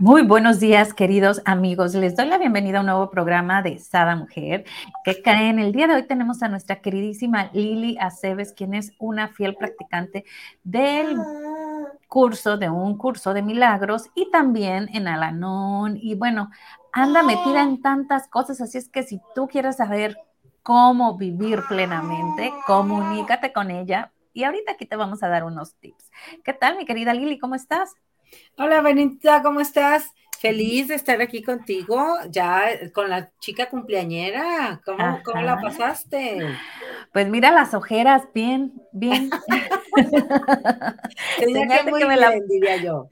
Muy buenos días, queridos amigos. Les doy la bienvenida a un nuevo programa de Sada Mujer. Que en el día de hoy tenemos a nuestra queridísima Lili Aceves, quien es una fiel practicante del curso, de un curso de milagros y también en Alanón. Y bueno, anda metida en tantas cosas, así es que si tú quieres saber cómo vivir plenamente, comunícate con ella. Y ahorita aquí te vamos a dar unos tips. ¿Qué tal, mi querida Lili? ¿Cómo estás? Hola, Benita, ¿cómo estás? Feliz de estar aquí contigo, ya con la chica cumpleañera. ¿Cómo, ¿cómo la pasaste? Pues mira las ojeras, bien, bien. señal, que, muy me bien, diría yo.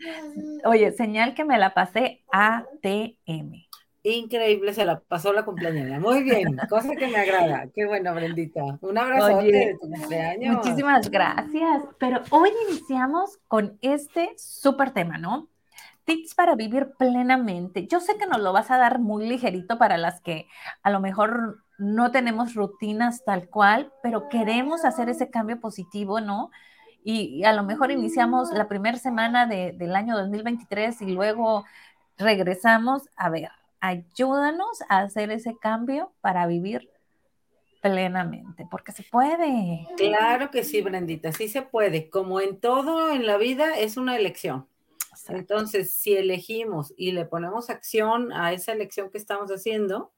Oye, señal que me la pasé ATM. Increíble, se la pasó la cumpleañera. Muy bien, cosa que me agrada. Qué bueno, Brendita. Un abrazo de tu cumpleaños. Muchísimas gracias. Pero hoy iniciamos con este súper tema, ¿no? Tips para vivir plenamente. Yo sé que nos lo vas a dar muy ligerito para las que a lo mejor no tenemos rutinas tal cual, pero queremos hacer ese cambio positivo, ¿no? Y, a lo mejor iniciamos la primera semana del año 2023 y luego regresamos a ver ayúdanos a hacer ese cambio para vivir plenamente, porque se puede. Claro que sí, Brendita, sí se puede. Como en todo en la vida es una elección. Entonces, si elegimos y le ponemos acción a esa elección que estamos haciendo,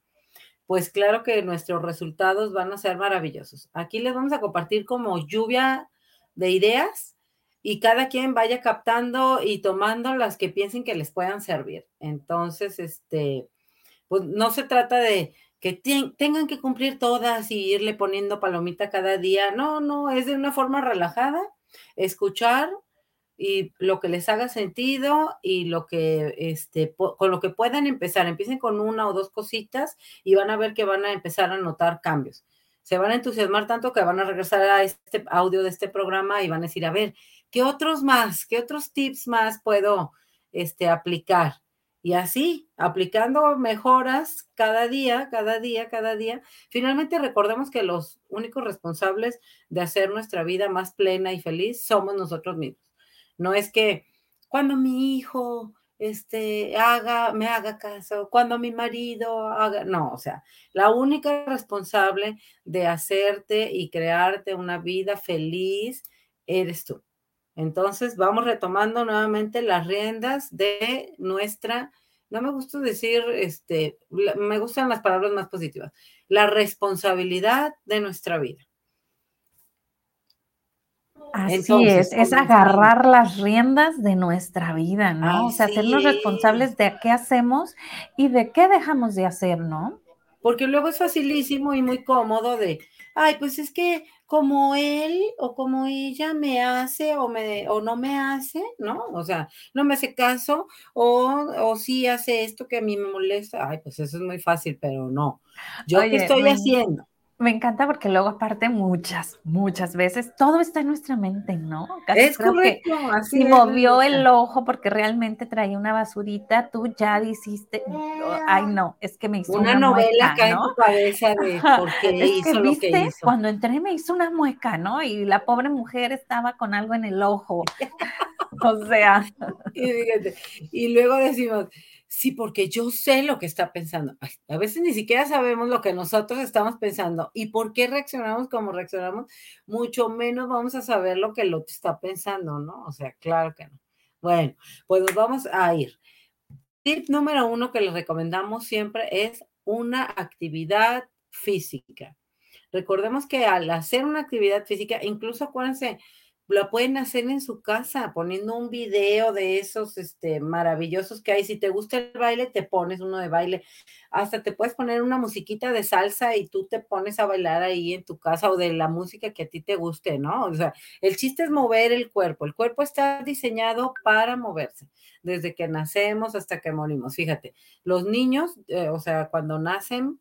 pues claro que nuestros resultados van a ser maravillosos. Aquí les vamos a compartir como lluvia de ideas y cada quien vaya captando y tomando las que piensen que les puedan servir. Entonces, este, pues no se trata de que tengan que cumplir todas y irle poniendo palomita cada día. No, no, es de una forma relajada, escuchar y lo que les haga sentido y lo que, este, con lo que puedan empezar. Empiecen con una o dos cositas y van a ver que van a empezar a notar cambios. Se van a entusiasmar tanto que van a regresar a este audio de este programa y van a decir, a ver, ¿qué otros más, qué otros tips más puedo este, aplicar? Y así, aplicando mejoras cada día, cada día, cada día, finalmente recordemos que los únicos responsables de hacer nuestra vida más plena y feliz somos nosotros mismos. No es que cuando mi hijo este, haga, me haga caso, cuando mi marido haga, no, o sea, la única responsable de hacerte y crearte una vida feliz eres tú. Entonces vamos retomando nuevamente las riendas de nuestra, no me gusta decir, este, me gustan las palabras más positivas, la responsabilidad de nuestra vida. Así es, es agarrar las riendas de nuestra vida, ¿no? o sea, hacernos responsables de qué hacemos y de qué dejamos de hacer, ¿no? Porque luego es facilísimo y muy cómodo de, ay, pues es que como él o como ella me hace o, me, o no me hace, ¿no? O sea, no me hace caso o, o sí hace esto que a mí me molesta. Ay, pues eso es muy fácil, pero no. ¿Yo qué estoy haciendo? Me encanta porque luego aparte muchas, muchas veces todo está en nuestra mente, ¿no? es correcto, así Si movió el ojo porque realmente traía una basurita, tú ya hiciste, ay no, es que me hizo una, novela acá en tu cabeza de por qué hizo lo que hizo. Cuando entré me hizo una mueca, ¿no? Y la pobre mujer estaba con algo en el ojo. o sea. y, y luego decimos, Sí, porque yo sé lo que está pensando. a veces ni siquiera sabemos lo que nosotros estamos pensando y por qué reaccionamos como reaccionamos, mucho menos vamos a saber lo que el otro está pensando, ¿no? O sea, claro que no. Bueno, pues nos vamos a ir. Tip número uno que les recomendamos siempre es una actividad física. Recordemos que al hacer una actividad física, incluso acuérdense, lo pueden hacer en su casa, poniendo un video de esos este, maravillosos que hay. Si te gusta el baile, te pones uno de baile. Hasta te puedes poner una musiquita de salsa y tú te pones a bailar ahí en tu casa o de la música que a ti te guste, ¿no? O sea, el chiste es mover el cuerpo. El cuerpo está diseñado para moverse, desde que nacemos hasta que morimos. Fíjate, los niños, eh, o sea, cuando nacen,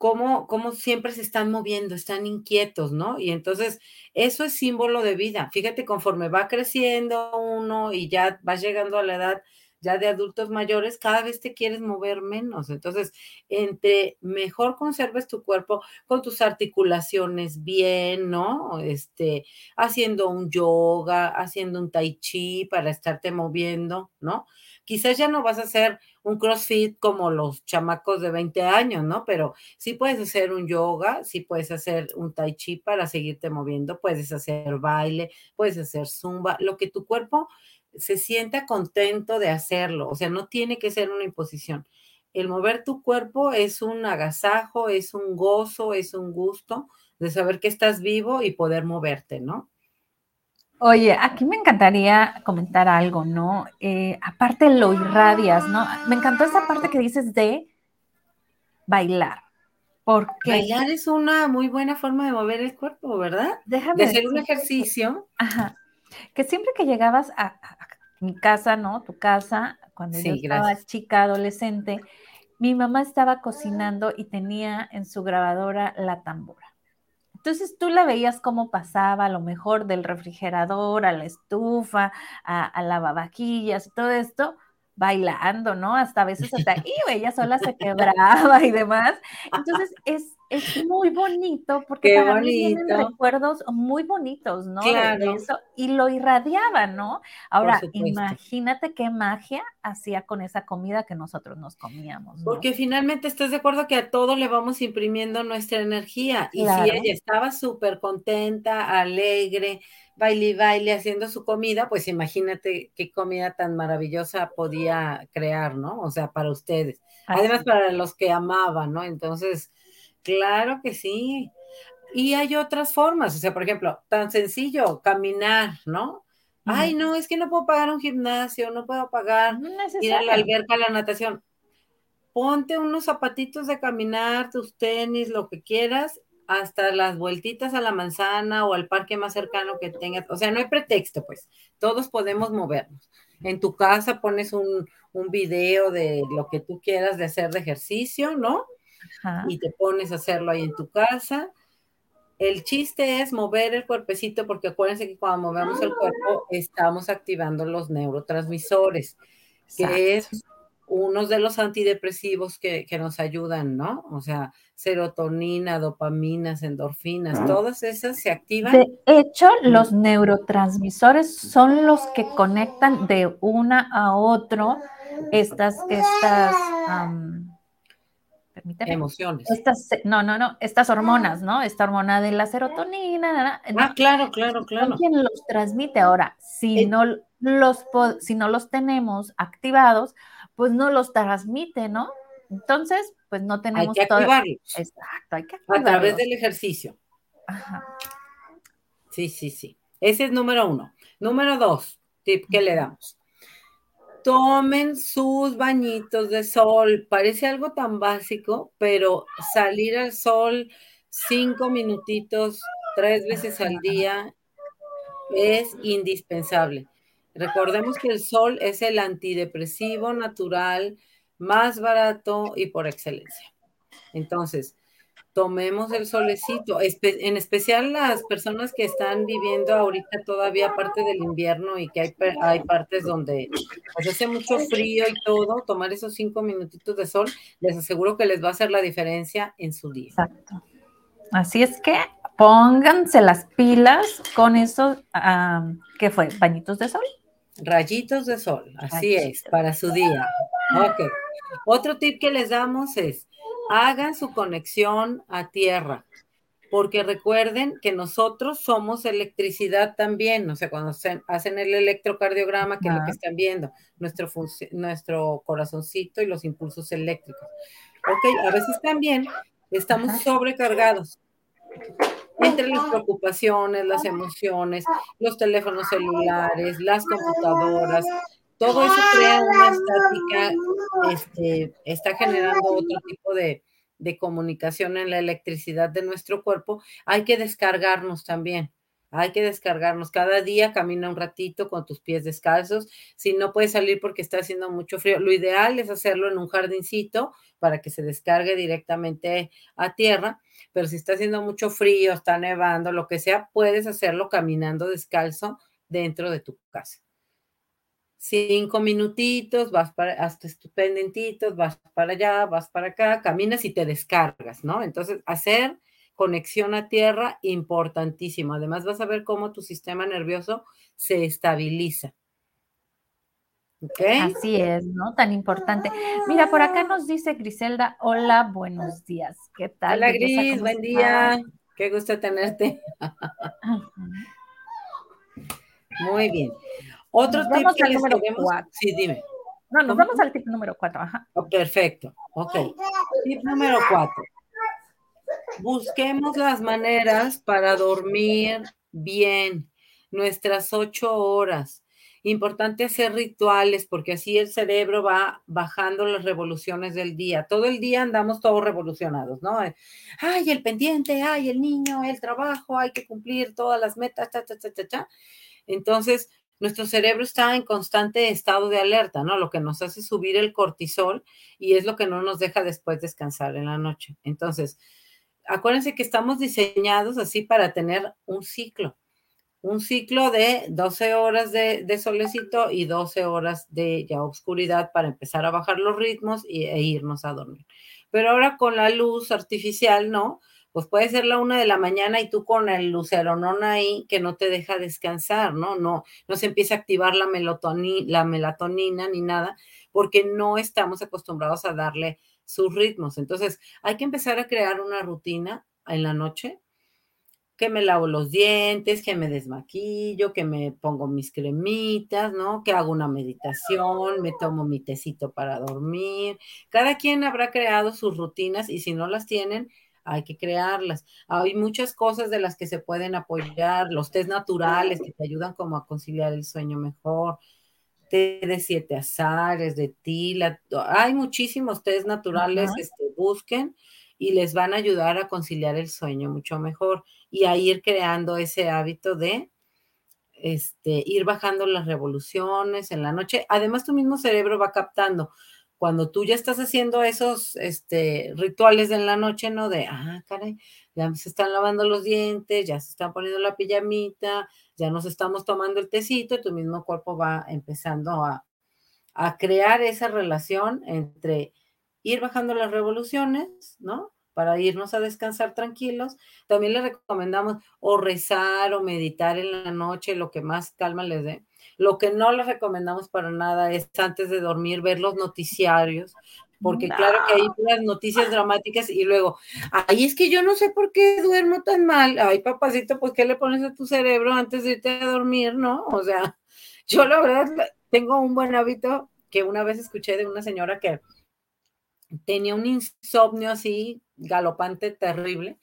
cómo, cómo siempre se están moviendo, están inquietos, ¿no? Y entonces eso es símbolo de vida. Fíjate, conforme va creciendo uno y ya va llegando a la edad ya de adultos mayores, cada vez te quieres mover menos. Entonces, entre mejor conserves tu cuerpo con tus articulaciones bien, ¿no? Este, haciendo un yoga, haciendo un tai chi para estarte moviendo, ¿no? Quizás ya no vas a hacer un CrossFit como los chamacos de 20 años, ¿no? Pero sí puedes hacer un yoga, sí puedes hacer un tai chi para seguirte moviendo, puedes hacer baile, puedes hacer zumba, lo que tu cuerpo se sienta contento de hacerlo, o sea, no tiene que ser una imposición. El mover tu cuerpo es un agasajo, es un gozo, es un gusto de saber que estás vivo y poder moverte, ¿no? Oye, aquí me encantaría comentar algo, ¿no? Eh, aparte lo irradias, ¿no? Me encantó esa parte que dices de bailar. Porque bailar es una muy buena forma de mover el cuerpo, ¿verdad? Déjame de hacer un ejercicio. Ajá que siempre que llegabas a, mi casa, ¿no? Tu casa, cuando yo estaba chica, adolescente, mi mamá estaba cocinando y tenía en su grabadora la tambora. Entonces tú la veías cómo pasaba a lo mejor del refrigerador a la estufa, a, a lavavajillas y todo esto, bailando, ¿no? Hasta a veces hasta ahí ella sola se quebraba y demás. Entonces es, es muy bonito porque para mí tienen recuerdos muy bonitos, ¿no? Claro. eso, y lo irradiaba, ¿no? Ahora, imagínate qué magia hacía con esa comida que nosotros nos comíamos. Porque finalmente estás de acuerdo que a todo le vamos imprimiendo nuestra energía. Y si ella estaba súper contenta, alegre, baile y baile haciendo su comida, pues imagínate qué comida tan maravillosa podía crear, ¿no? O sea, para ustedes. Además, para los que amaban, ¿no? Entonces, claro que sí. Y hay otras formas, o sea, por ejemplo, tan sencillo, caminar, ¿no? Ay, no, es que no puedo pagar un gimnasio, no puedo pagar ir a la alberca, a la natación. Ponte unos zapatitos de caminar, tus tenis, lo que quieras, hasta las vueltitas a la manzana o al parque más cercano que tengas. O sea, no hay pretexto, pues. Todos podemos movernos. En tu casa pones un, un video de lo que tú quieras de hacer de ejercicio, ¿no? Y te pones a hacerlo ahí en tu casa. El chiste es mover el cuerpecito, porque acuérdense que cuando movemos el cuerpo estamos activando los neurotransmisores, que es uno de los antidepresivos que, que, nos ayudan, ¿no? O sea, serotonina, dopaminas, endorfinas, todas esas se activan. De hecho, los neurotransmisores son los que conectan de una a otro estas, estas, permíteme. Emociones. Estas, no, no, no, estas hormonas, ¿no? Esta hormona de la serotonina. Ah, claro, claro, claro. ¿Quién los transmite ahora? Si, no los, si no los tenemos activados, pues no los transmite, ¿no? Entonces, pues no tenemos hay que activarlos. Exacto, hay que activarlos. A través del ejercicio. Ajá. Sí, sí, sí. Ese es número uno. Número dos, tip que le damos. Tomen sus bañitos de sol. Parece algo tan básico, pero salir al sol cinco minutitos, tres veces al día es indispensable. Recordemos que el sol es el antidepresivo natural más barato y por excelencia. Entonces, tomemos el solecito, en especial las personas que están viviendo ahorita todavía parte del invierno y que hay, hay partes donde pues, hace mucho frío y todo, tomar esos cinco minutitos de sol, les aseguro que les va a hacer la diferencia en su día. Exacto. Así es que pónganse las pilas con esos, ¿qué fue? ¿Bañitos de sol? Rayitos de sol, así es, para su día. Ok. Otro tip que les damos es, hagan su conexión a tierra, porque recuerden que nosotros somos electricidad también, o sea, cuando hacen el electrocardiograma, que es lo que están viendo, nuestro, nuestro corazoncito y los impulsos eléctricos. Ok, a veces también estamos sobrecargados entre las preocupaciones, las emociones, los teléfonos celulares, las computadoras, todo eso crea una estática, este, está generando otro tipo de, de comunicación en la electricidad de nuestro cuerpo. Hay que descargarnos también. Hay que descargarnos. Cada día camina un ratito con tus pies descalzos. Si no puedes salir porque está haciendo mucho frío, lo ideal es hacerlo en un jardincito para que se descargue directamente a tierra. Pero si está haciendo mucho frío, está nevando, lo que sea, puedes hacerlo caminando descalzo dentro de tu casa. Cinco minutitos, vas para, hasta tus pendientitos, vas para allá, vas para acá, caminas y te descargas, ¿no? Entonces, hacer conexión a tierra, importantísimo. Además, vas a ver cómo tu sistema nervioso se estabiliza. Así es, ¿no? Tan importante. Mira, por acá nos dice Griselda, hola, buenos días. ¿Qué tal? Hola, Gris, buen día. Qué gusto tenerte. Muy bien. Otro tip que les queremos... Sí, dime. No, nos vamos al tip número cuatro. Ajá. Oh, perfecto. Ok. Tip número cuatro. Busquemos las maneras para dormir bien, nuestras ocho horas. Importante hacer rituales porque así el cerebro va bajando las revoluciones del día. Todo el día andamos todos revolucionados, ¿no? Ay, el pendiente, ay, el niño, el trabajo, hay que cumplir todas las metas, ta, ta, ta, ta, ta. Entonces, nuestro cerebro está en constante estado de alerta, ¿no? Lo que nos hace subir el cortisol y es lo que no nos deja después descansar en la noche. Entonces, acuérdense que estamos diseñados así para tener un ciclo, un ciclo de 12 horas de, solecito y 12 horas de ya oscuridad para empezar a bajar los ritmos y, e irnos a dormir. Pero ahora con la luz artificial, ¿no? Pues puede ser la una de la mañana y tú con el luceronón ahí que no te deja descansar, ¿no? No, no se empieza a activar la, la melatonina ni nada, porque no estamos acostumbrados a darle sus ritmos. Entonces, hay que empezar a crear una rutina en la noche, que me lavo los dientes, que me desmaquillo, que me pongo mis cremitas, ¿no? Que hago una meditación, me tomo mi tecito para dormir. Cada quien habrá creado sus rutinas y si no las tienen, hay que crearlas. Hay muchas cosas de las que se pueden apoyar, los test naturales que te ayudan como a conciliar el sueño mejor, té de siete azares, de tila, hay muchísimos test naturales, este, busquen y les van a ayudar a conciliar el sueño mucho mejor y a ir creando ese hábito de este, ir bajando las revoluciones en la noche. Además, tu mismo cerebro va captando. Cuando tú ya estás haciendo esos este, rituales en la noche, ¿no? De, ah, caray, ya se están lavando los dientes, ya se están poniendo la pijamita, ya nos estamos tomando el tecito y tu mismo cuerpo va empezando a, crear esa relación entre ir bajando las revoluciones, ¿no? Para irnos a descansar tranquilos. También le recomendamos o rezar o meditar en la noche, lo que más calma les dé. Lo que no les recomendamos para nada es antes de dormir ver los noticiarios, porque claro que hay unas noticias dramáticas y luego, ay, es que yo no sé por qué duermo tan mal. Ay, papacito, pues, ¿qué le pones a tu cerebro antes de irte a dormir, no? O sea, yo la verdad tengo un buen hábito que una vez escuché de una señora que tenía un insomnio así galopante terrible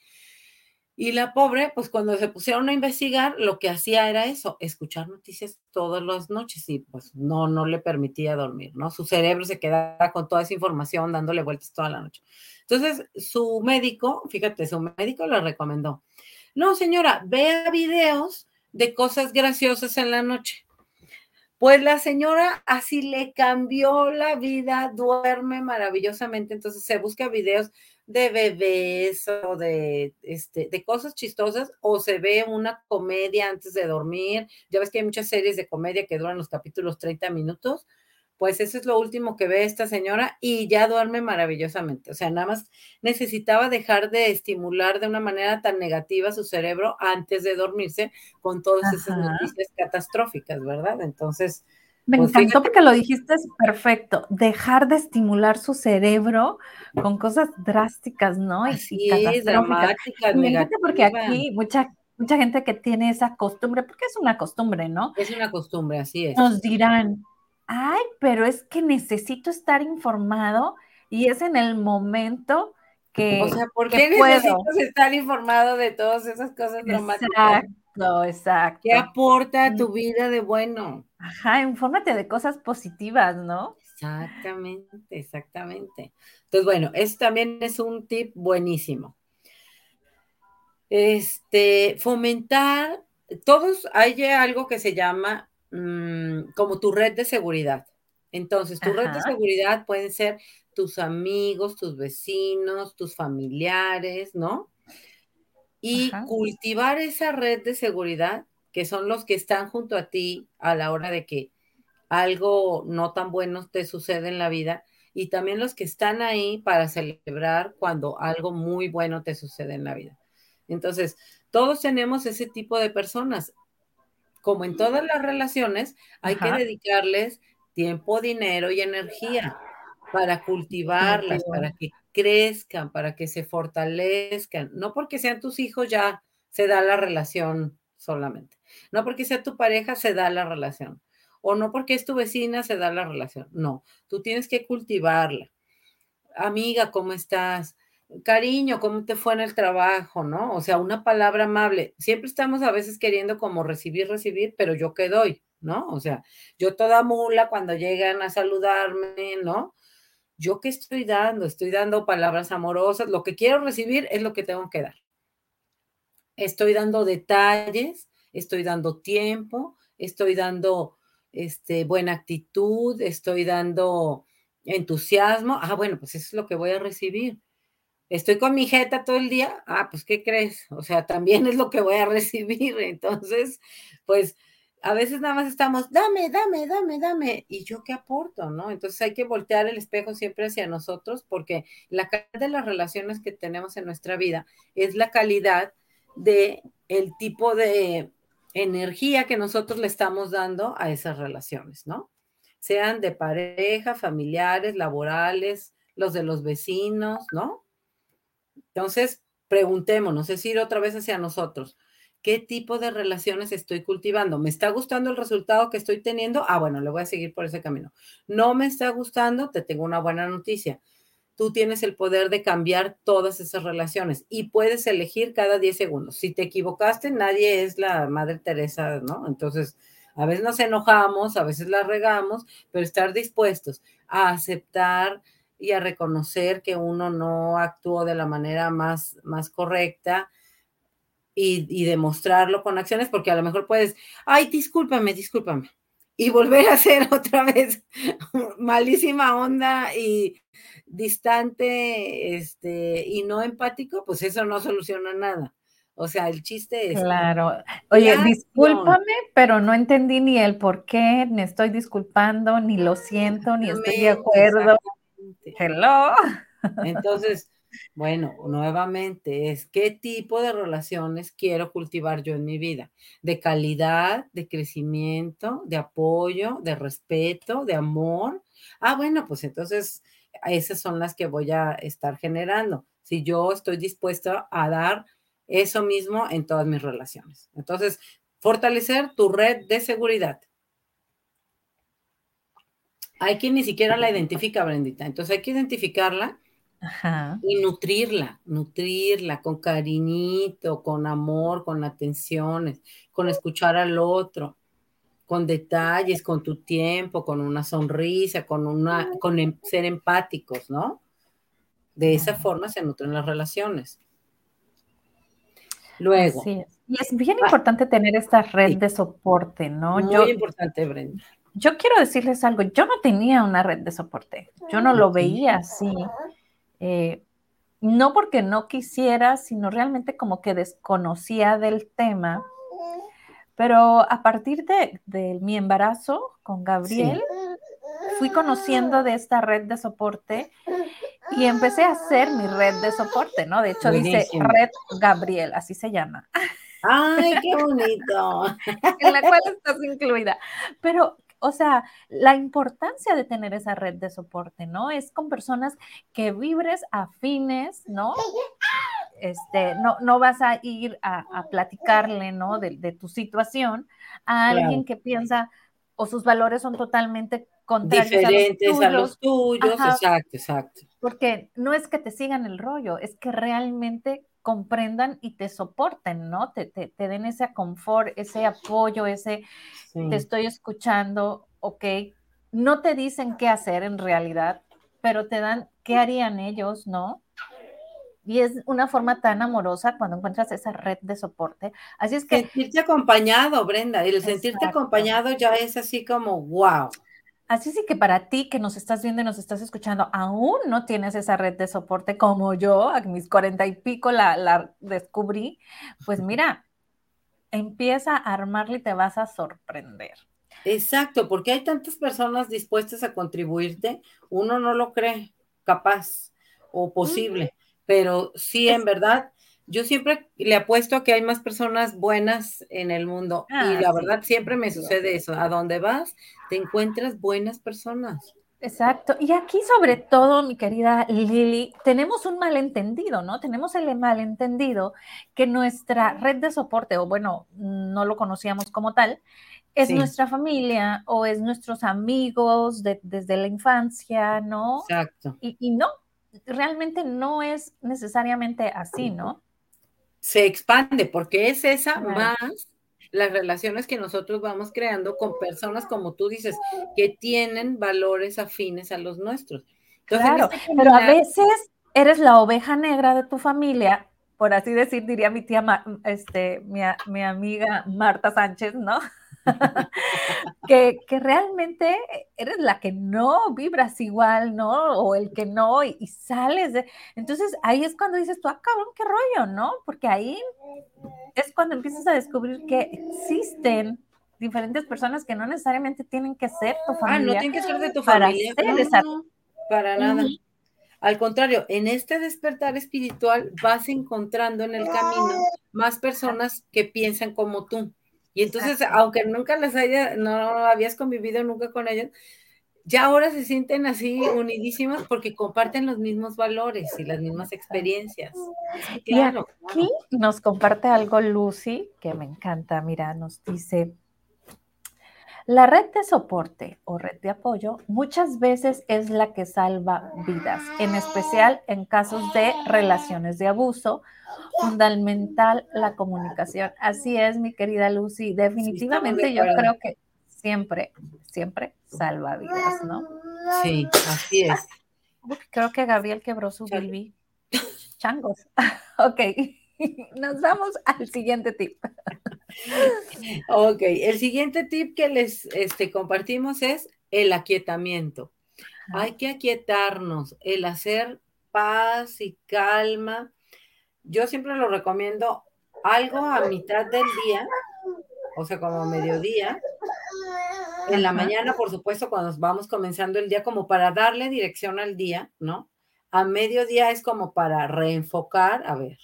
y la pobre, pues cuando se pusieron a investigar, lo que hacía era eso, escuchar noticias todas las noches y pues no, no le permitía dormir, ¿no? Su cerebro se quedaba con toda esa información dándole vueltas toda la noche. Entonces, su médico, fíjate, su médico le recomendó, no, señora, vea videos de cosas graciosas en la noche. Pues la señora así le cambió la vida, duerme maravillosamente, entonces se busca videos de bebés o de, este, de cosas chistosas o se ve una comedia antes de dormir. Ya ves que hay muchas series de comedia que duran los capítulos 30 minutos. Pues eso es lo último que ve esta señora y ya duerme maravillosamente. O sea, nada más necesitaba dejar de estimular de una manera tan negativa su cerebro antes de dormirse con todas esas noticias catastróficas, ¿verdad? Entonces, me pues encantó porque lo dijiste es perfecto. Dejar de estimular su cerebro con cosas drásticas, ¿no? Y dramáticas, negativas. Porque aquí mucha, mucha gente que tiene esa costumbre, porque es una costumbre, ¿no? Es una costumbre, así es. Nos dirán, ay, pero es que necesito estar informado y es en el momento que. O sea, ¿por qué necesitas estar informado de todas esas cosas dramáticas? Exacto, exacto. ¿Qué aporta a tu vida de bueno? Ajá, infórmate de cosas positivas, ¿no? Exactamente, exactamente. Entonces, bueno, eso también es un tip buenísimo. Este, fomentar todos hay algo que se llama mm, como tu red de seguridad. Entonces, tu red de seguridad pueden ser tus amigos, tus vecinos, tus familiares, ¿no? Y cultivar esa red de seguridad, que son los que están junto a ti a la hora de que algo no tan bueno te sucede en la vida, y también los que están ahí para celebrar cuando algo muy bueno te sucede en la vida. Entonces, todos tenemos ese tipo de personas. Como en todas las relaciones, hay que dedicarles tiempo, dinero y energía para cultivarlas, para que crezcan, para que se fortalezcan. No porque sean tus hijos ya se da la relación solamente. No porque sea tu pareja se da la relación. O no porque es tu vecina se da la relación. No, tú tienes que cultivarla. Amiga, ¿cómo estás? Cariño, ¿cómo te fue en el trabajo? ¿No? O sea, una palabra amable. Siempre estamos a veces queriendo como recibir, recibir, pero yo qué doy, ¿no? O sea, yo toda mula cuando llegan a saludarme, ¿no? ¿Yo qué estoy dando? Estoy dando palabras amorosas. Lo que quiero recibir es lo que tengo que dar. Estoy dando detalles, estoy dando tiempo, estoy dando este, buena actitud, estoy dando entusiasmo. Ah, bueno, pues eso es lo que voy a recibir. Estoy con mi jeta todo el día. Ah, pues ¿qué crees? O sea, también es lo que voy a recibir. Entonces, pues a veces nada más estamos, dame, dame, dame, dame, y yo qué aporto, ¿no? Entonces hay que voltear el espejo siempre hacia nosotros porque la calidad de las relaciones que tenemos en nuestra vida es la calidad de el tipo de energía que nosotros le estamos dando a esas relaciones, ¿no? Sean de pareja, familiares, laborales, los de los vecinos, ¿no? Entonces, preguntémonos, es ir otra vez hacia nosotros ¿Qué tipo de relaciones estoy cultivando? ¿Me está gustando el resultado que estoy teniendo? Ah, bueno, le voy a seguir por ese camino. ¿No me está gustando? Te tengo una buena noticia. Tú tienes el poder de cambiar todas esas relaciones y puedes elegir cada 10 segundos. Si te equivocaste, nadie es la Madre Teresa, ¿no? Entonces, a veces nos enojamos, a veces la regamos, pero estar dispuestos a aceptar y a reconocer que uno no actuó de la manera más, más correcta, y, demostrarlo con acciones, porque a lo mejor puedes, ay, discúlpame, discúlpame, y volver a ser otra vez malísima onda y distante este, y no empático, pues eso no soluciona nada. O sea, el chiste es. Claro. Oye, discúlpame, pero no entendí ni el por qué, ni estoy disculpando, ni lo siento, ni estoy de acuerdo. Hello. Entonces, bueno, nuevamente es qué tipo de relaciones quiero cultivar yo en mi vida, de calidad, de crecimiento, de apoyo, de respeto, de amor. Ah, bueno, pues entonces esas son las que voy a estar generando. Si yo estoy dispuesto a dar eso mismo en todas mis relaciones. Entonces, fortalecer tu red de seguridad. Hay quien ni siquiera la identifica, Brendita. Entonces hay que identificarla y nutrirla, nutrirla con cariñito, con amor, con atenciones, con escuchar al otro, con detalles, con tu tiempo, con una sonrisa, con una, con em, ser empáticos, ¿no? De esa forma se nutren las relaciones. Luego. Y es bien importante tener esta red de soporte, ¿no? Muy importante, Brenda. Yo quiero decirles algo, yo no tenía una red de soporte, yo no lo veía así. Eh, no porque no quisiera, sino realmente como que desconocía del tema. Pero a partir de, mi embarazo con Gabriel, fui conociendo de esta red de soporte y empecé a hacer mi red de soporte, ¿no? De hecho, dice Red Gabriel, así se llama. ¡Ay, qué bonito! en la cual estás incluida. Pero o sea, la importancia de tener esa red de soporte, ¿no? Es con personas que vibres afines, ¿no? Este, no, no vas a ir a, platicarle, ¿no? De, tu situación a alguien que piensa o sus valores son totalmente contrarios Diferentes a los tuyos. exacto, exacto. Porque no es que te sigan el rollo, es que realmente comprendan y te soporten, ¿no? Te, te, den ese confort, ese apoyo, ese te estoy escuchando, ok. No te dicen qué hacer en realidad, pero te dan qué harían ellos, ¿no? y es una forma tan amorosa cuando encuentras esa red de soporte. Así es que... Sentirte acompañado, Brenda, y el sentirte acompañado ya es así como, wow. Así es que para ti que nos estás viendo y nos estás escuchando, aún no tienes esa red de soporte como yo, a mis cuarenta y pico la, la descubrí, pues mira, empieza a armarle y te vas a sorprender. Exacto, porque hay tantas personas dispuestas a contribuirte, uno no lo cree capaz o posible, pero sí, en verdad, yo siempre le apuesto a que hay más personas buenas en el mundo y ah, la verdad siempre me sucede eso, a donde vas te encuentras buenas personas. Exacto. Y aquí sobre todo, mi querida Lili, tenemos un malentendido, ¿no? Tenemos el malentendido que nuestra red de soporte, o bueno, no lo conocíamos como tal, es nuestra familia o es nuestros amigos desde la infancia, ¿no? Exacto. Y, no, realmente no es necesariamente así, ¿no? Se expande porque es esa más las relaciones que nosotros vamos creando con personas, como tú dices, que tienen valores afines a los nuestros. claro, este pero a veces eres la oveja negra de tu familia, por así decir, diría mi tía, este, mi, mi amiga Marta Sánchez, ¿no? que, realmente eres la que no vibras igual, ¿no? O el que no, y, sales de... Entonces ahí es cuando dices tú, ah, cabrón, qué rollo, ¿no? Porque ahí es cuando empiezas a descubrir que existen diferentes personas que no necesariamente tienen que ser tu familia. Ah, no tienen que ser de tu familia. Para nada. Al contrario, en este despertar espiritual vas encontrando en el camino más personas que piensan como tú. Y entonces, aunque nunca las haya, no habías convivido nunca con ellos, ya ahora se sienten así unidísimas porque comparten los mismos valores y las mismas experiencias. Claro. Y aquí nos comparte algo Lucy que me encanta. Mira, nos dice, la red de soporte o red de apoyo muchas veces es la que salva vidas, en especial en casos de relaciones de abuso, fundamental la comunicación. Así es, mi querida Lucy, definitivamente yo creo que siempre, siempre salva vidas, ¿no? Sí, así es. creo que Gabriel quebró su bilby. Changos. ok, nos vamos al siguiente tip. Ok, el siguiente tip que les este, compartimos es el aquietamiento. Hay que aquietarnos, el hacer paz y calma. Yo siempre lo recomiendo algo a mitad del día, o sea, como mediodía. En la mañana, por supuesto, cuando vamos comenzando el día, como para darle dirección al día, ¿no? A mediodía es como para reenfocar, a ver,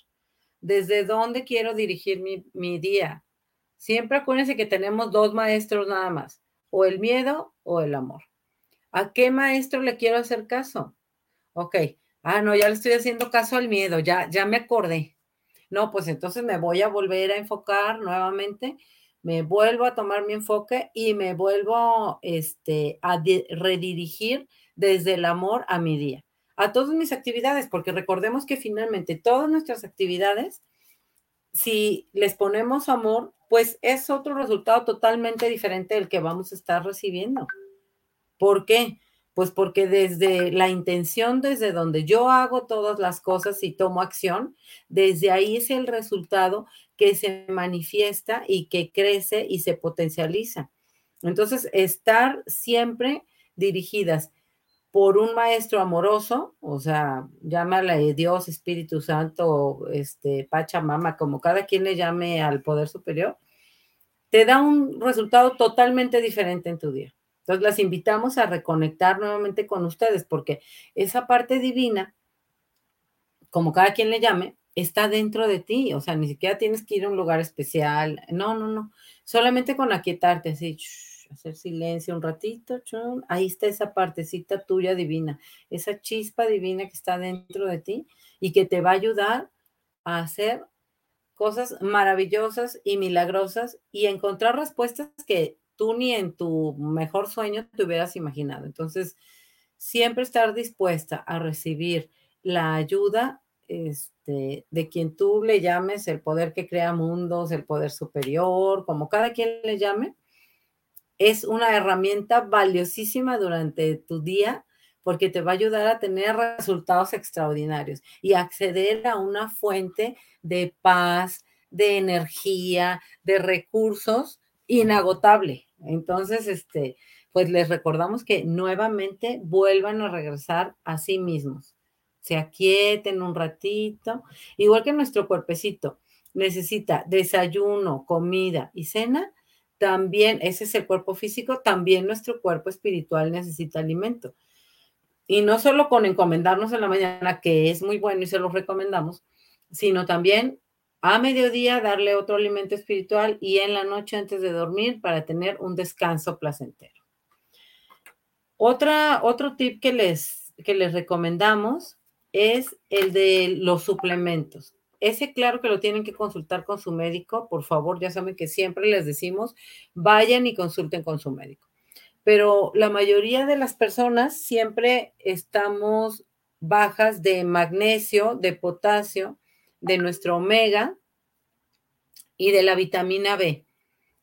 ¿desde dónde quiero dirigir mi, mi día? Siempre acuérdense que tenemos dos maestros nada más, o el miedo o el amor. ¿A qué maestro le quiero hacer caso? Ok, ah, no, ya le estoy haciendo caso al miedo, ya, ya me acordé. No, pues entonces me voy a volver a enfocar nuevamente, me vuelvo a tomar mi enfoque y me vuelvo este, a redirigir desde el amor a mi día, a todas mis actividades, porque recordemos que finalmente todas nuestras actividades, si les ponemos amor, pues es otro resultado totalmente diferente del que vamos a estar recibiendo. ¿Por qué? Pues porque desde la intención, desde donde yo hago todas las cosas y tomo acción, desde ahí es el resultado que se manifiesta y que crece y se potencializa. Entonces, estar siempre dirigidas por un maestro amoroso, o sea, llámale Dios, Espíritu Santo, este, Pachamama, como cada quien le llame al poder superior, te da un resultado totalmente diferente en tu día. Entonces las invitamos a reconectar nuevamente con ustedes porque esa parte divina, como cada quien le llame, está dentro de ti, o sea, ni siquiera tienes que ir a un lugar especial, no, no, no, solamente con aquietarte así hacer silencio un ratito, ahí está esa partecita tuya divina, esa chispa divina que está dentro de ti y que te va a ayudar a hacer cosas maravillosas y milagrosas y encontrar respuestas que tú ni en tu mejor sueño te hubieras imaginado. Entonces, siempre estar dispuesta a recibir la ayuda este, de quien tú le llames el poder que crea mundos, el poder superior, como cada quien le llame, es una herramienta valiosísima durante tu día porque te va a ayudar a tener resultados extraordinarios y acceder a una fuente de paz, de energía, de recursos inagotable. Entonces, este, pues les recordamos que nuevamente vuelvan a regresar a sí mismos. Se aquieten un ratito, igual que nuestro cuerpecito necesita desayuno, comida y cena, también ese es el cuerpo físico, también nuestro cuerpo espiritual necesita alimento. Y no solo con encomendarnos en la mañana, que es muy bueno y se lo recomendamos, sino también a mediodía darle otro alimento espiritual y en la noche antes de dormir para tener un descanso placentero. Otra, otro tip que les, que les recomendamos es el de los suplementos. Ese claro que lo tienen que consultar con su médico, por favor, ya saben que siempre les decimos, vayan y consulten con su médico. Pero la mayoría de las personas siempre estamos bajas de magnesio, de potasio, de nuestro omega y de la vitamina B.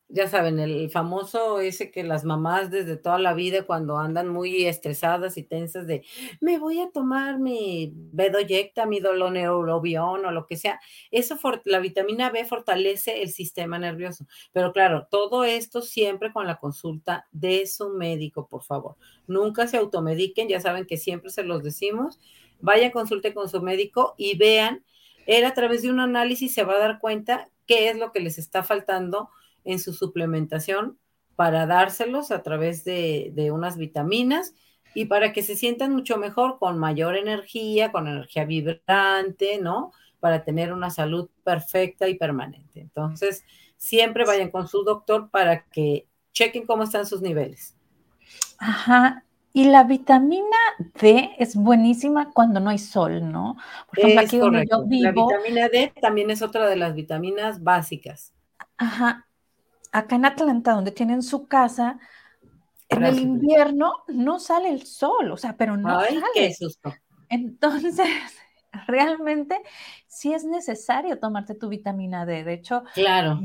Ya saben, el famoso ese que las mamás desde toda la vida cuando andan muy estresadas y tensas de me voy a tomar mi bedoyecta, mi doloneurobión o lo que sea. Eso, la vitamina B fortalece el sistema nervioso. Pero claro, todo esto siempre con la consulta de su médico, por favor. Nunca se automediquen, ya saben que siempre se los decimos. Vayan, consulte con su médico y vean él a través de un análisis se va a dar cuenta qué es lo que les está faltando en su suplementación para dárselos a través de, unas vitaminas y para que se sientan mucho mejor, con mayor energía, con energía vibrante, ¿no? Para tener una salud perfecta y permanente. Entonces, siempre vayan con su doctor para que chequen cómo están sus niveles. Ajá, y la vitamina D es buenísima cuando no hay sol, ¿no? Por ejemplo, aquí donde yo vivo. La vitamina D también es otra de las vitaminas básicas. Ajá. Acá en Atlanta, donde tienen su casa, en el invierno no sale el sol, o sea, pero no Ay, Qué susto. Entonces, realmente sí es necesario tomarte tu vitamina D. De hecho, claro.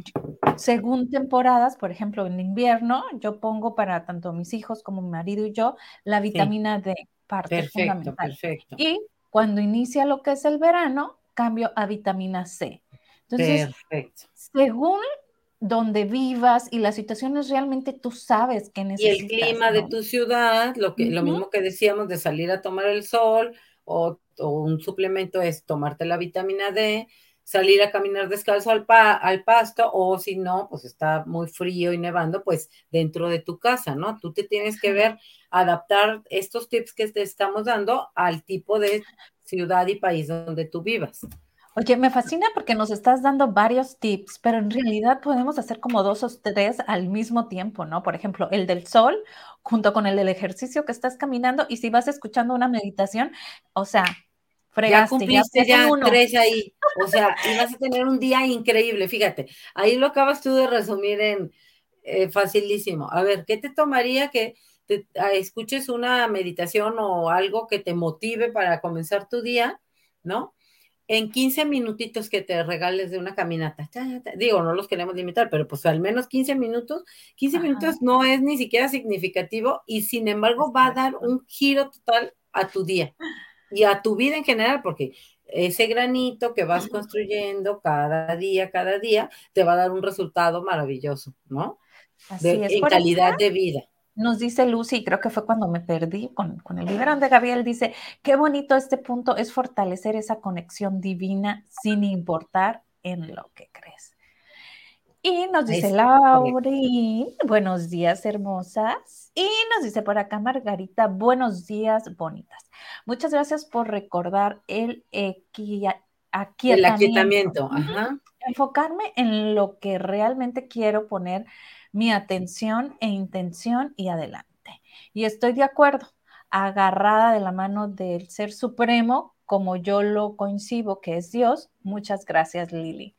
Según temporadas, por ejemplo, en invierno, yo pongo para tanto mis hijos como mi marido y yo la vitamina D, parte perfecto, fundamental. Perfecto. Y cuando inicia lo que es el verano, cambio a vitamina C. Entonces, perfecto. según donde vivas y las situaciones realmente tú sabes que necesitas. Y el clima de tu ciudad, lo que lo mismo que decíamos de salir a tomar el sol, o, un suplemento es tomarte la vitamina D, salir a caminar descalzo al, al pasto o si no, pues está muy frío y nevando, pues dentro de tu casa, ¿no? Tú te tienes que ver, adaptar estos tips que te estamos dando al tipo de ciudad y país donde tú vivas. Oye, me fascina porque nos estás dando varios tips, pero en realidad podemos hacer como dos o tres al mismo tiempo, ¿no? Por ejemplo, el del sol junto con el del ejercicio que estás caminando y si vas escuchando una meditación, o sea, fregaste. Ya cumpliste ya, tres ahí, o sea, y vas a tener un día increíble, fíjate, ahí lo acabas tú de resumir en eh, facilísimo. A ver, ¿qué te tomaría que te, escuches una meditación o algo que te motive para comenzar tu día, ¿no? en 15 minutitos que te regales de una caminata. Digo, no los queremos limitar, pero pues al menos 15 minutos. 15 minutos no es ni siquiera significativo y sin embargo va a dar un giro total a tu día y a tu vida en general, porque ese granito que vas construyendo cada día, cada día, te va a dar un resultado maravilloso, ¿no? Así es. En calidad de vida. Nos dice Lucy, creo que fue cuando me perdí con, con el biberón de Gabriel, dice, qué bonito este punto es fortalecer esa conexión divina sin importar en lo que crees. Y nos dice Lauri, buenos días hermosas. Y nos dice por acá Margarita, buenos días bonitas. Muchas gracias por recordar el aquietamiento. El aquietamiento, Enfocarme en lo que realmente quiero poner mi atención e intención y adelante. Y estoy de acuerdo, agarrada de la mano del Ser Supremo, como yo lo coincido, que es Dios. Muchas gracias, Lili.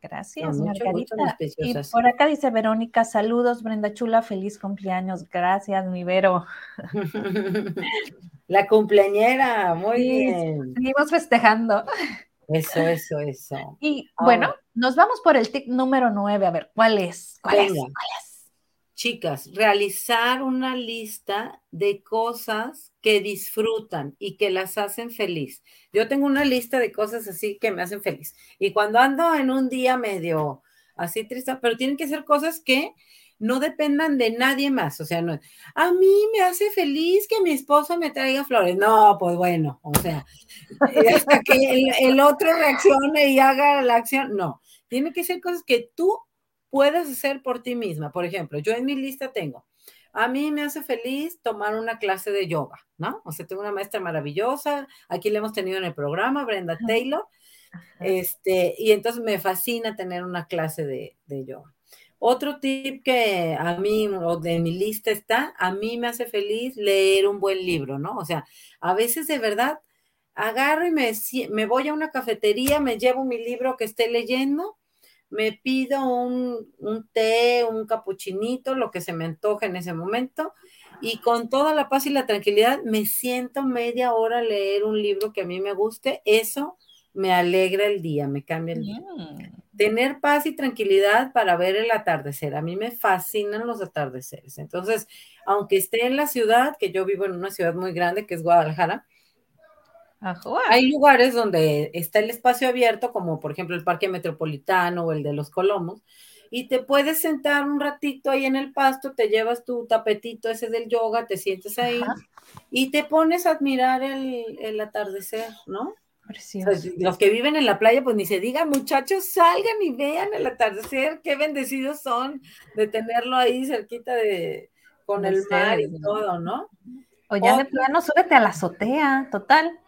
Gracias, Margarita. y por acá dice Verónica, saludos, Brenda Chula, feliz cumpleaños. Gracias, mi Vero. La cumpleañera, muy bien. Seguimos festejando. Eso, eso, eso. Y bueno, nos vamos por el tip número nueve. A ver, ¿cuál es? ¿Cuál es? ¿Cuál es? Chicas, realizar una lista de cosas que disfrutan y que las hacen feliz. Yo tengo una lista de cosas así que me hacen feliz. Y cuando ando en un día medio así triste, pero tienen que ser cosas que no dependan de nadie más. O sea, no, a mí me hace feliz que mi esposo me traiga flores. No, pues bueno, o sea, hasta que el, el otro reaccione y haga la acción. No, tiene que ser cosas que tú puedes hacer por ti misma. Por ejemplo, yo en mi lista tengo, a mí me hace feliz tomar una clase de yoga, ¿no? O sea, tengo una maestra maravillosa, aquí la hemos tenido en el programa, Brenda Taylor, este, y entonces me fascina tener una clase de, de yoga. Otro tip que a mí, o de mi lista está, a mí me hace feliz leer un buen libro, ¿no? O sea, a veces de verdad agarro y me, me voy a una cafetería, me llevo mi libro que esté leyendo me pido un, té, un capuchinito, lo que se me antoje en ese momento, y con toda la paz y la tranquilidad me siento media hora a leer un libro que a mí me guste, eso me alegra el día, me cambia el día. Mm. Tener paz y tranquilidad para ver el atardecer. A mí me fascinan los atardeceres. Entonces, aunque esté en la ciudad, que yo vivo en una ciudad muy grande, que es Guadalajara, hay lugares donde está el espacio abierto, como por ejemplo el Parque Metropolitano o el de los Colomos, y te puedes sentar un ratito ahí en el pasto, te llevas tu tapetito ese del yoga, te sientes ahí y te pones a admirar el, atardecer, ¿no? los que viven en la playa, pues ni se digan, muchachos, salgan y vean el atardecer, qué bendecidos son de tenerlo ahí cerquita de con el mar y todo, ¿no? O ya de plano, súbete a la azotea, total.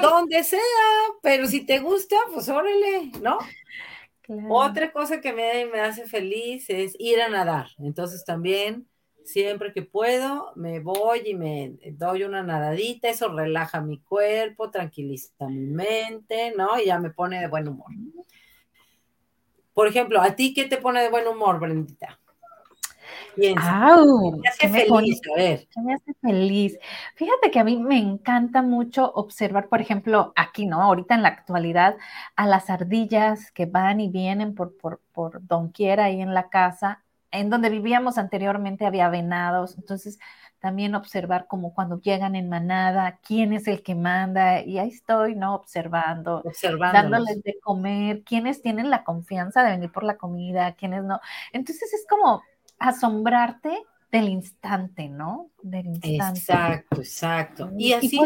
Donde sea, pero si te gusta, pues órale, ¿no? Otra cosa que me, me hace feliz es ir a nadar. Entonces también, siempre que puedo, me voy y me doy una nadadita, eso relaja mi cuerpo, tranquiliza mi mente, ¿no? Y ya me pone de buen humor. Por ejemplo, ¿a ti qué te pone de buen humor, Brendita? Me hace feliz, me hace feliz. Fíjate que a mí me encanta mucho observar, por ejemplo, aquí, ¿no? Ahorita en la actualidad, a las ardillas que van y vienen por, por, por quiera ahí en la casa. En donde vivíamos anteriormente había venados, entonces también observar como cuando llegan en manada, quién es el que manda, y ahí estoy, ¿no? Observando, dándoles de comer, quiénes tienen la confianza de venir por la comida, quiénes no. Entonces es como asombrarte del instante, ¿no? Del instante. Exacto, exacto. Y así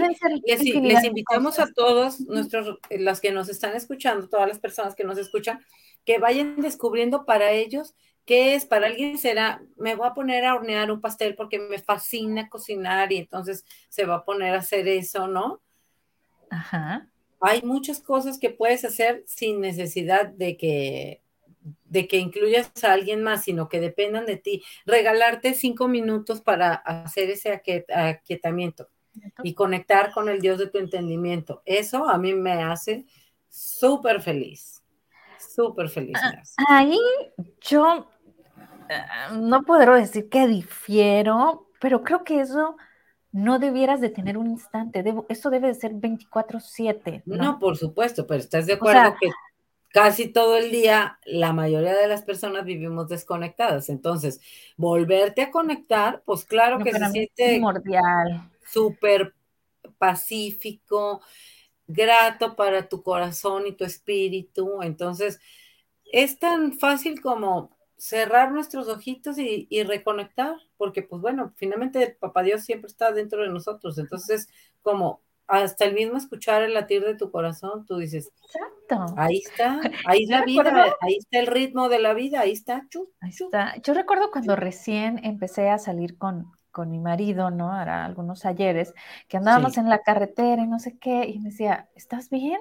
les, invitamos a todos nuestros, las que nos están escuchando, todas las personas que nos escuchan, que vayan descubriendo para ellos qué es, para alguien será, me voy a poner a hornear un pastel porque me fascina cocinar y entonces se va a poner a hacer eso, ¿no? Ajá. Hay muchas cosas que puedes hacer sin necesidad de que de que incluyas a alguien más, sino que dependan de ti. Regalarte cinco minutos para hacer ese aquietamiento y conectar con el Dios de tu entendimiento. Eso a mí me hace súper feliz, súper feliz. Ah, ahí yo eh, no puedo decir que difiero, pero creo que eso no debieras de tener un instante, eso debe de ser 24/7. ¿no? por supuesto, pero estás de acuerdo que casi todo el día la mayoría de las personas vivimos desconectadas. Entonces, volverte a conectar, pues claro que se siente primordial. Súper pacífico, grato para tu corazón y tu espíritu. Entonces, es tan fácil como cerrar nuestros ojitos y, y, reconectar, porque pues bueno, finalmente Papá Dios siempre está dentro de nosotros. Entonces, como hasta el mismo escuchar el latir de tu corazón, tú dices, Exacto. ahí está, ahí la vida, ahí está el ritmo de la vida, ahí está, ahí está. Yo recuerdo cuando recién empecé a salir con, con mi marido, ¿no? Era algunos ayeres, que andábamos en la carretera y no sé qué, y me decía, ¿estás bien?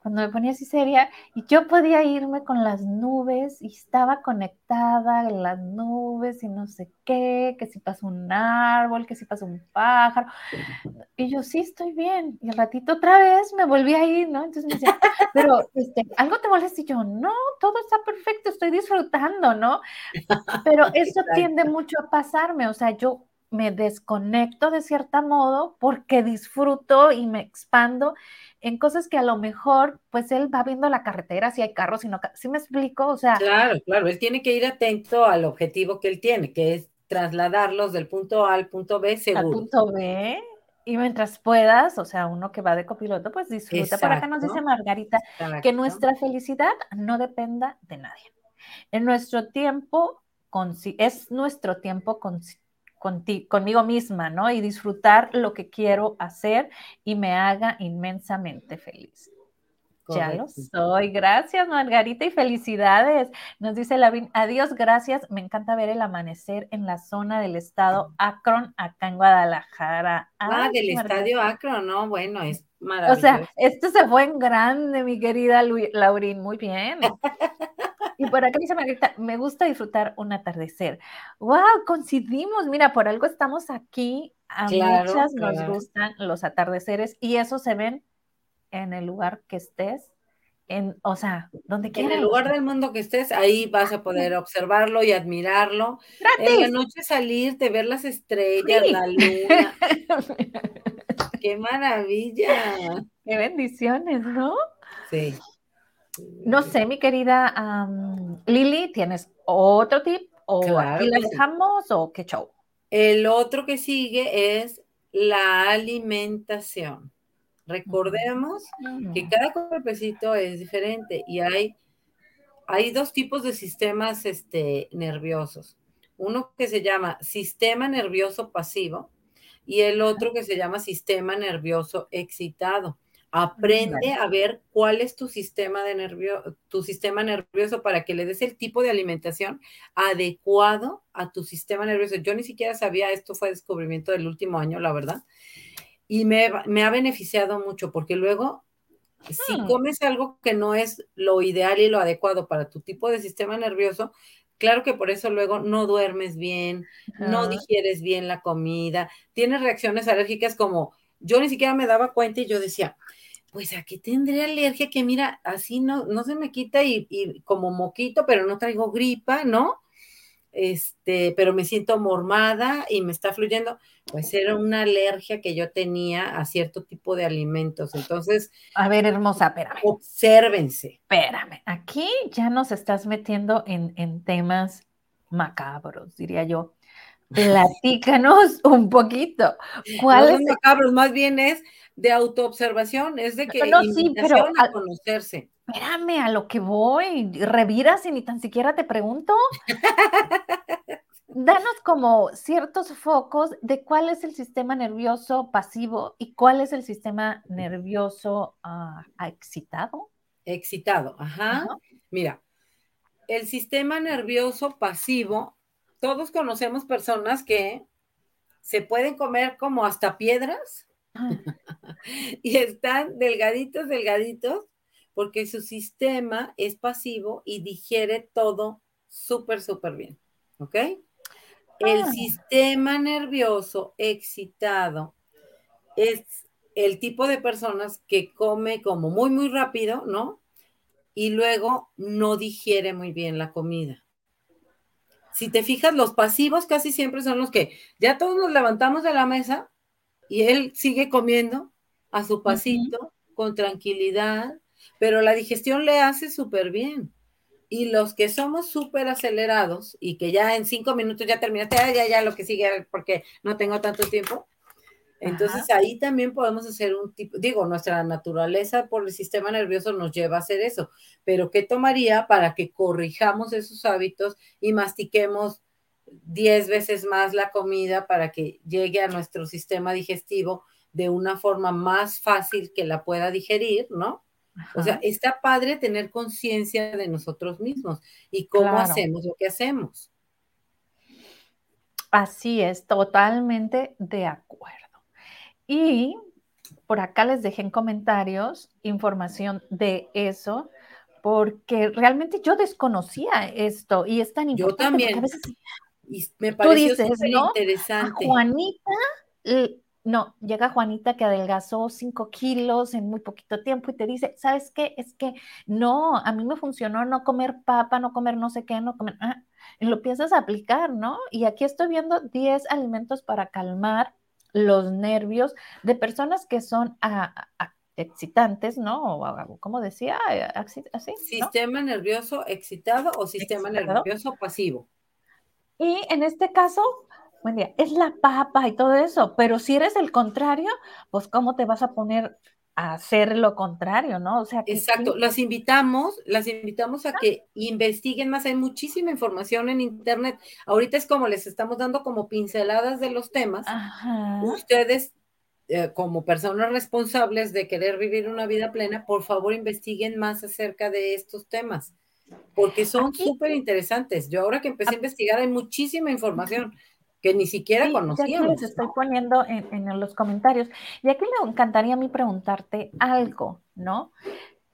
Cuando me ponía así seria, y yo podía irme con las nubes y estaba conectada en las nubes y no sé qué, que si pasa un árbol, que si pasa un pájaro. Y yo, sí, estoy bien. Y al ratito otra vez me volví a ir, ¿no? Entonces me decía, pero este, algo te molesta y yo, no, todo está perfecto, estoy disfrutando, ¿no? Pero eso tiende mucho a pasarme, o sea, yo me desconecto de cierta modo porque disfruto y me expando en cosas que a lo mejor, pues él va viendo la carretera, si hay carros, si no, ¿sí me explico? O sea. Claro, claro, él tiene que ir atento al objetivo que él tiene, que es trasladarlos del punto A al punto B seguro. Al punto B, y mientras puedas, o sea, uno que va de copiloto, pues disfruta. Por acá nos dice Margarita que nuestra felicidad no dependa de nadie. En nuestro tiempo, es nuestro tiempo con, conmigo misma, ¿no? Y disfrutar lo que quiero hacer y me haga inmensamente feliz. Ya lo soy. Gracias, Margarita, y felicidades. Nos dice Lavín, adiós, gracias. Me encanta ver el amanecer en la zona del estado Akron, acá en Guadalajara. Ah, del estadio Akron, ¿no? Bueno, es maravilloso. O sea, esto se fue en grande, mi querida Laurín. Muy bien. Y por acá dice Margarita, me gusta disfrutar un atardecer. ¡Wow! Coincidimos. Mira, por algo estamos aquí. A muchas nos gustan los atardeceres y eso se ven en el lugar que estés. En, o sea, donde quieras. En el lugar del mundo que estés, ahí vas a poder observarlo y admirarlo. En la noche salir, de ver las estrellas, la luna. ¡Qué maravilla! ¡Qué bendiciones, ¿no? Sí. No sé, mi querida Lili, ¿tienes otro tip? ¿O aquí la dejamos o qué show? El otro que sigue es la alimentación. Recordemos que cada cuerpecito es diferente y hay, hay dos tipos de sistemas este, nerviosos. Uno que se llama sistema nervioso pasivo y el otro que se llama sistema nervioso excitado. Aprende a ver cuál es tu sistema de nervio, tu sistema nervioso para que le des el tipo de alimentación adecuado a tu sistema nervioso. Yo ni siquiera sabía, esto fue descubrimiento del último año, la verdad. Y me, ha beneficiado mucho porque luego, si hmm. comes algo que no es lo ideal y lo adecuado para tu tipo de sistema nervioso, claro que por eso luego no duermes bien, no digieres bien la comida, tienes reacciones alérgicas como yo ni siquiera me daba cuenta y yo decía, pues a qué tendré alergia que mira, así no, no se me quita y, como moquito, pero no traigo gripa, ¿no? Este, pero me siento mormada y me está fluyendo, pues era una alergia que yo tenía a cierto tipo de alimentos. Entonces, a ver, hermosa, espérame. Obsérvense. Espérame, aquí ya nos estás metiendo en, en temas macabros, diría yo. Platícanos un poquito. ¿Cuál es? macabros, más bien es de autoobservación, es de que no, sí, pero a, conocerse. Espérame, a lo que voy, reviras y ni tan siquiera te pregunto. Danos como ciertos focos de cuál es el sistema nervioso pasivo y cuál es el sistema nervioso ah, excitado. Excitado, ajá. Mira, el sistema nervioso pasivo, todos conocemos personas que se pueden comer como hasta piedras y están delgaditos, delgaditos, porque su sistema es pasivo y digiere todo súper, súper bien. ¿Ok? El ah. sistema nervioso excitado es el tipo de personas que come como muy, muy rápido, ¿no? Y luego no digiere muy bien la comida. Si te fijas, los pasivos casi siempre son los que ya todos nos levantamos de la mesa y él sigue comiendo a su pasito, con tranquilidad, pero la digestión le hace súper bien. Y los que somos súper acelerados y que ya en cinco minutos ya terminaste, ya, ya, lo que sigue, porque no tengo tanto tiempo. Entonces ahí también podemos hacer un tipo, digo, nuestra naturaleza por el sistema nervioso nos lleva a hacer eso, pero ¿qué tomaría para que corrijamos esos hábitos y mastiquemos 10 veces más la comida para que llegue a nuestro sistema digestivo de una forma más fácil que la pueda digerir, ¿no? O sea, está padre tener conciencia de nosotros mismos y cómo hacemos lo que hacemos. Así es, totalmente de acuerdo. Y por acá les dejé en comentarios información de eso, porque realmente yo desconocía esto y es tan importante. Yo también. Y me pareció interesante. Juanita no, llega Juanita que adelgazó 5 kilos en muy poquito tiempo y te dice, ¿sabes qué? Es que no, a mí me funcionó no comer papa, no comer no sé qué, no comer, ah, y lo piensas a aplicar, ¿no? Y aquí estoy viendo 10 alimentos para calmar los nervios de personas que son excitantes, ¿no? ¿Cómo decía? Así, Sistema nervioso excitado o sistema nervioso pasivo. Y en este caso, buen día, es la papa y todo eso, pero si eres el contrario, pues ¿cómo te vas a poner a hacer lo contrario, no? O sea, exacto, las invitamos, las invitamos a que investiguen más, hay muchísima información en internet. Ahorita es como les estamos dando como pinceladas de los temas. Ustedes eh, como personas responsables de querer vivir una vida plena, por favor investiguen más acerca de estos temas, porque son súper interesantes. Yo ahora que empecé a investigar hay muchísima información que ni siquiera sí, conocíamos. estoy poniendo en, los comentarios. Y aquí me encantaría a mí preguntarte algo, ¿no?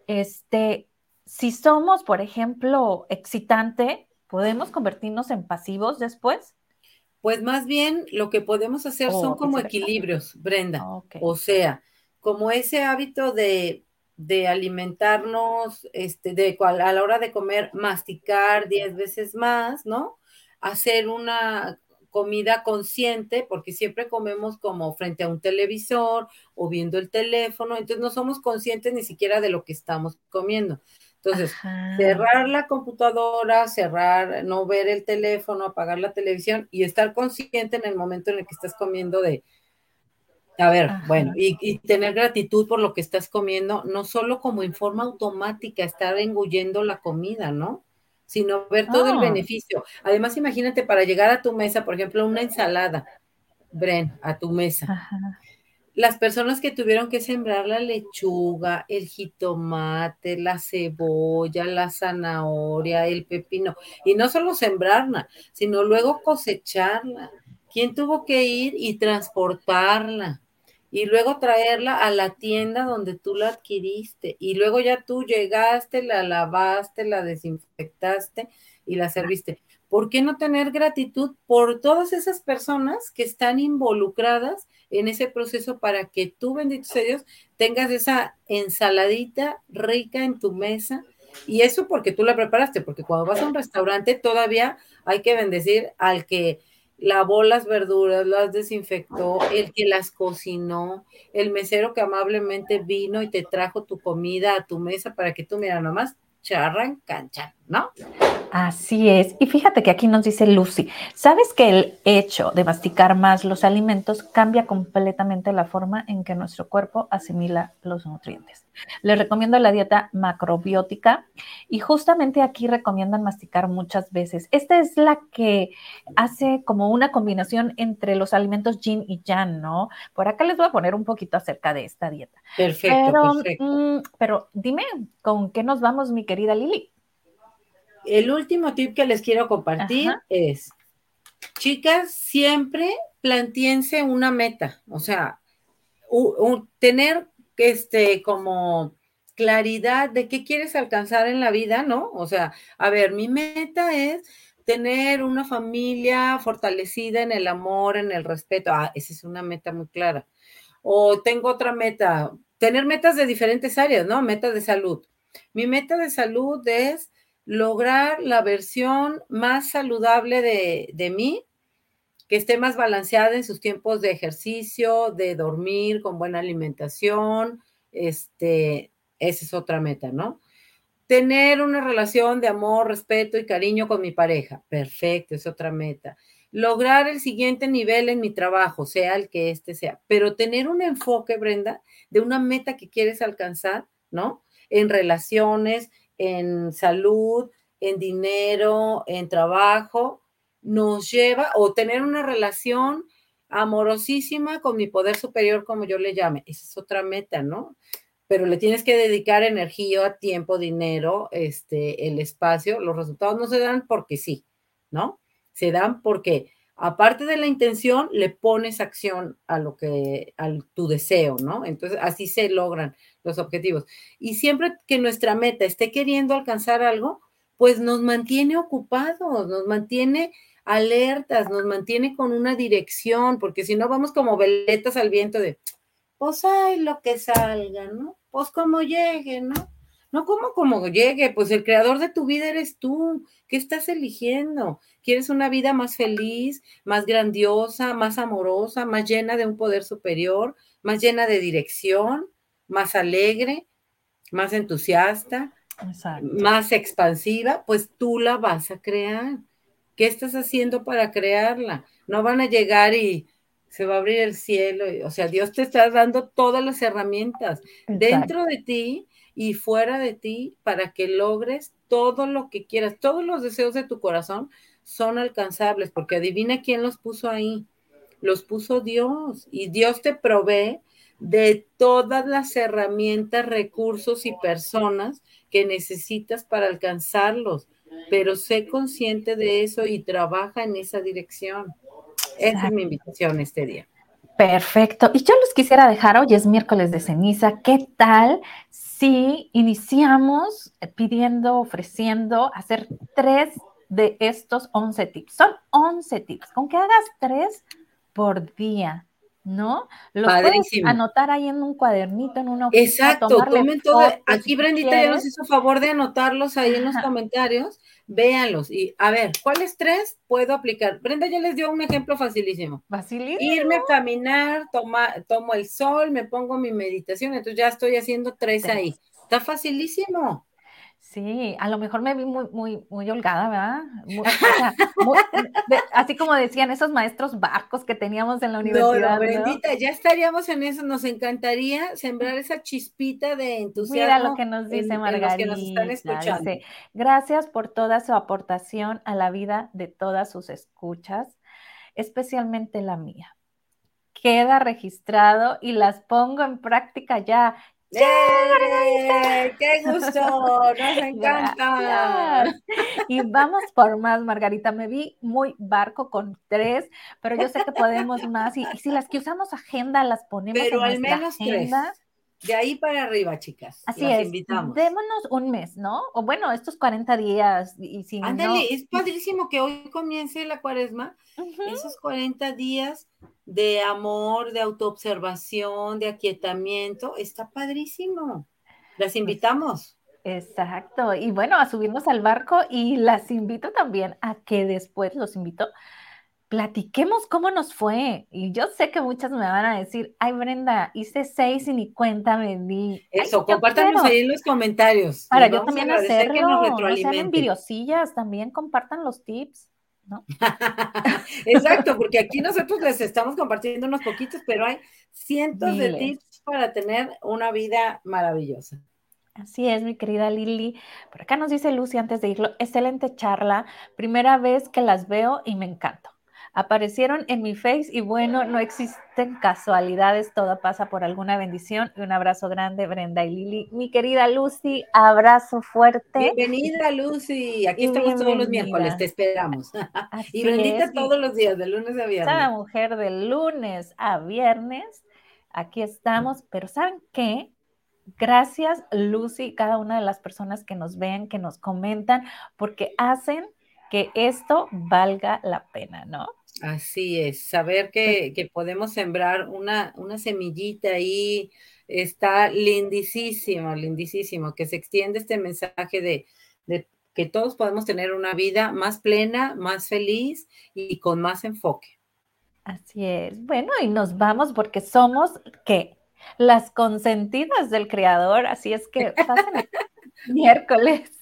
Este, si somos, por ejemplo, excitante, ¿podemos convertirnos en pasivos después? Pues más bien lo que podemos hacer son como equilibrios, Brenda. Ah, o sea, como ese hábito de, de alimentarnos, este, de a la hora de comer, masticar diez veces más, ¿no? Hacer una comida consciente, porque siempre comemos como frente a un televisor o viendo el teléfono, entonces no somos conscientes ni siquiera de lo que estamos comiendo. Entonces, cerrar la computadora, cerrar, no ver el teléfono, apagar la televisión y estar consciente en el momento en el que estás comiendo de, a ver, bueno, y, y, tener gratitud por lo que estás comiendo, no solo como en forma automática, estar engullendo la comida, ¿no? Sino ver todo el ah. beneficio. Además, imagínate para llegar a tu mesa, por ejemplo, una ensalada, Bren, a tu mesa. Las personas que tuvieron que sembrar la lechuga, el jitomate, la cebolla, la zanahoria, el pepino, y no solo sembrarla, sino luego cosecharla. ¿Quién tuvo que ir y transportarla? Y luego traerla a la tienda donde tú la adquiriste y luego ya tú llegaste, la lavaste, la desinfectaste y la serviste. ¿Por qué no tener gratitud por todas esas personas que están involucradas en ese proceso para que tú, bendito sea Dios, tengas esa ensaladita rica en tu mesa? Y eso porque tú la preparaste, porque cuando vas a un restaurante todavía hay que bendecir al que lavó las verduras, las desinfectó, el que las cocinó, el mesero que amablemente vino y te trajo tu comida a tu mesa para que tú, mira, nomás charran, cancha, ¿no? Así es. Y fíjate que aquí nos dice Lucy, ¿sabes que el hecho de masticar más los alimentos cambia completamente la forma en que nuestro cuerpo asimila los nutrientes? Les recomiendo la dieta macrobiótica y justamente aquí recomiendan masticar muchas veces. Esta es la que hace como una combinación entre los alimentos yin y yang, ¿no? Por acá les voy a poner un poquito acerca de esta dieta. Perfecto, pero, perfecto. Mm, pero dime, ¿con qué nos vamos, mi querida Lili? El último tip que les quiero compartir es, chicas, siempre plantiense una meta, o sea, tener este como claridad de qué quieres alcanzar en la vida, ¿no? O sea, a ver, mi meta es tener una familia fortalecida en el amor, en el respeto. Ah, esa es una meta muy clara. O tengo otra meta, tener metas de diferentes áreas, ¿no? Meta de salud. Mi meta de salud es lograr la versión más saludable de, mí, que esté más balanceada en sus tiempos de ejercicio, de dormir con buena alimentación, este, esa es otra meta, ¿no? Tener una relación de amor, respeto y cariño con mi pareja, perfecto, es otra meta. Lograr el siguiente nivel en mi trabajo, sea el que este sea, pero tener un enfoque, Brenda, de una meta que quieres alcanzar, ¿no? En relaciones, en salud, en dinero, en trabajo, nos lleva o tener una relación amorosísima con mi poder superior, como yo le llame. Esa es otra meta, ¿no? Pero le tienes que dedicar energía, tiempo, dinero, este, el espacio. Los resultados no se dan porque sí, ¿no? Se dan porque, aparte de la intención, le pones acción a lo que, a tu deseo, ¿no? Entonces, así se logran los objetivos. Y siempre que nuestra meta esté queriendo alcanzar algo, pues nos mantiene ocupados, nos mantiene alertas, nos mantiene con una dirección, porque si no vamos como veletas al viento de, pues hay lo que salga, ¿no? Pues como llegue, ¿no? No como como llegue, pues el creador de tu vida eres tú. ¿Qué estás eligiendo? ¿Quieres una vida más feliz, más grandiosa, más amorosa, más llena de un poder superior, más llena de dirección, más alegre, más entusiasta, más expansiva? Pues tú la vas a crear. ¿Qué estás haciendo para crearla? No van a llegar y se va a abrir el cielo. O sea, Dios te está dando todas las herramientas dentro de ti y fuera de ti para que logres todo lo que quieras. Todos los deseos de tu corazón son alcanzables, porque adivina quién los puso ahí. Los puso Dios y Dios te provee de todas las herramientas, recursos y personas que necesitas para alcanzarlos, pero sé consciente de eso y trabaja en esa dirección. Esa es mi invitación este día. Perfecto. Y yo los quisiera dejar, hoy es miércoles de ceniza, ¿qué tal si iniciamos pidiendo, ofreciendo hacer tres de estos 11 tips? Son 11 tips. Con que hagas tres por día, ¿no? Lo puedes anotar ahí en un cuadernito, en una Exacto, tomen todo. Aquí Brendita ya nos hizo favor de anotarlos ahí en los comentarios véanlos y a ver, ¿cuáles tres puedo aplicar? Brenda ya les dio un ejemplo facilísimo. Facilísimo. Irme a caminar, toma, tomo el sol, me pongo mi meditación, entonces ya estoy haciendo tres, ahí. Está facilísimo. Sí, a lo mejor me vi muy, muy, muy holgada, ¿verdad? así como decían esos maestros barcos que teníamos en la universidad. No, Brendita, ya estaríamos en eso. Nos encantaría sembrar esa chispita de entusiasmo. Mira lo que nos dice Margarita. que nos están escuchando. Gracias por toda su aportación a la vida de todas sus escuchas, especialmente la mía. Queda registrado y las pongo en práctica ya. ¡Qué gusto! ¡Nos encanta! Y vamos por más, Margarita. Me vi muy barco con tres, pero yo sé que podemos más. Y, si las que usamos agenda las ponemos pero al menos agenda. Tres. De ahí para arriba, chicas. Así es. Invitamos. Démonos un mes, ¿no? O bueno, estos 40 días. Y si Ándale, es padrísimo que hoy comience la cuaresma. Esos 40 días de amor, de autoobservación, de aquietamiento, está padrísimo. Las pues invitamos. Exacto. Y bueno, a subirnos al barco y las invito también a que después los invito platiquemos cómo nos fue. Y yo sé que muchas me van a decir, ay Brenda, hice seis y ni cuenta me di. Eso, compártanos ahí en los comentarios. Para yo también hacerlo, no sean envidiosillas, también compartan los tips. ¿No? Exacto, porque aquí nosotros les estamos compartiendo unos poquitos, pero hay cientos de tips para tener una vida maravillosa. Así es, mi querida Lili. Por acá nos dice Lucy antes de irlo, excelente charla, primera vez que las veo y me encantó aparecieron en mi face y bueno, no existen casualidades, todo pasa por alguna bendición. Y un abrazo grande, Brenda y Lili. Mi querida Lucy, abrazo fuerte. Bienvenida, Lucy. Aquí estamos todos los miércoles, te esperamos. y bendita todos los días, de lunes a viernes. Cada mujer de lunes a viernes. Aquí estamos, pero ¿saben qué? Gracias, Lucy, cada una de las personas que nos ven, que nos comentan, porque hacen que esto valga la pena, ¿no? Así es, saber que, podemos sembrar una, una, semillita ahí está lindísimo, lindísimo, que se extiende este mensaje de, de, que todos podemos tener una vida más plena, más feliz y con más enfoque. Así es. Bueno, y nos vamos porque somos, ¿qué? Las consentidas del Creador, así es que pasen miércoles.